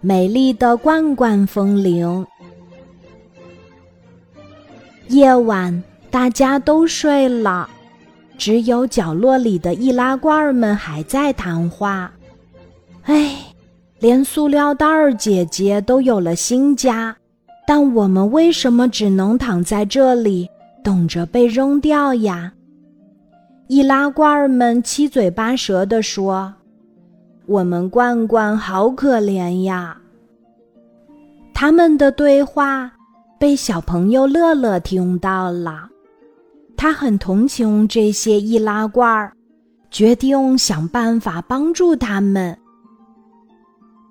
美丽的罐罐风铃。夜晚，大家都睡了，只有角落里的易拉罐们还在谈话。哎，连塑料袋儿姐姐都有了新家，但我们为什么只能躺在这里，等着被扔掉呀？易拉罐儿们七嘴八舌地说：“我们罐罐好可怜呀。”他们的对话。被小朋友乐乐听到了，他很同情这些易拉罐儿，决定想办法帮助他们。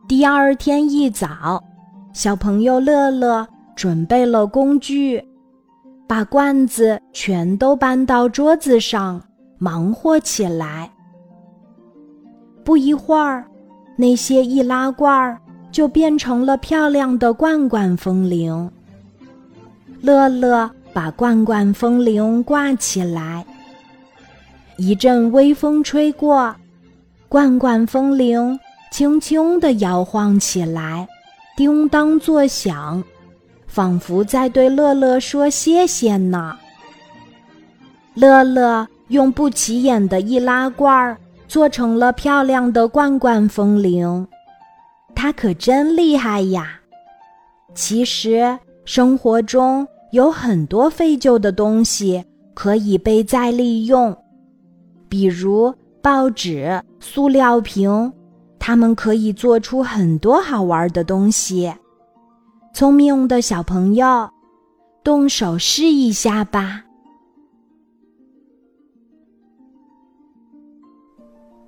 第二天一早，小朋友乐乐准备了工具，把罐子全都搬到桌子上，忙活起来。不一会儿，那些易拉罐儿就变成了漂亮的罐罐风铃。乐乐把罐罐风铃挂起来。一阵微风吹过，罐罐风铃轻轻地摇晃起来，叮当作响，仿佛在对乐乐说谢谢呢。乐乐用不起眼的易拉罐做成了漂亮的罐罐风铃，它可真厉害呀！其实。生活中有很多废旧的东西可以被再利用，比如报纸、塑料瓶，它们可以做出很多好玩的东西。聪明的小朋友，动手试一下吧！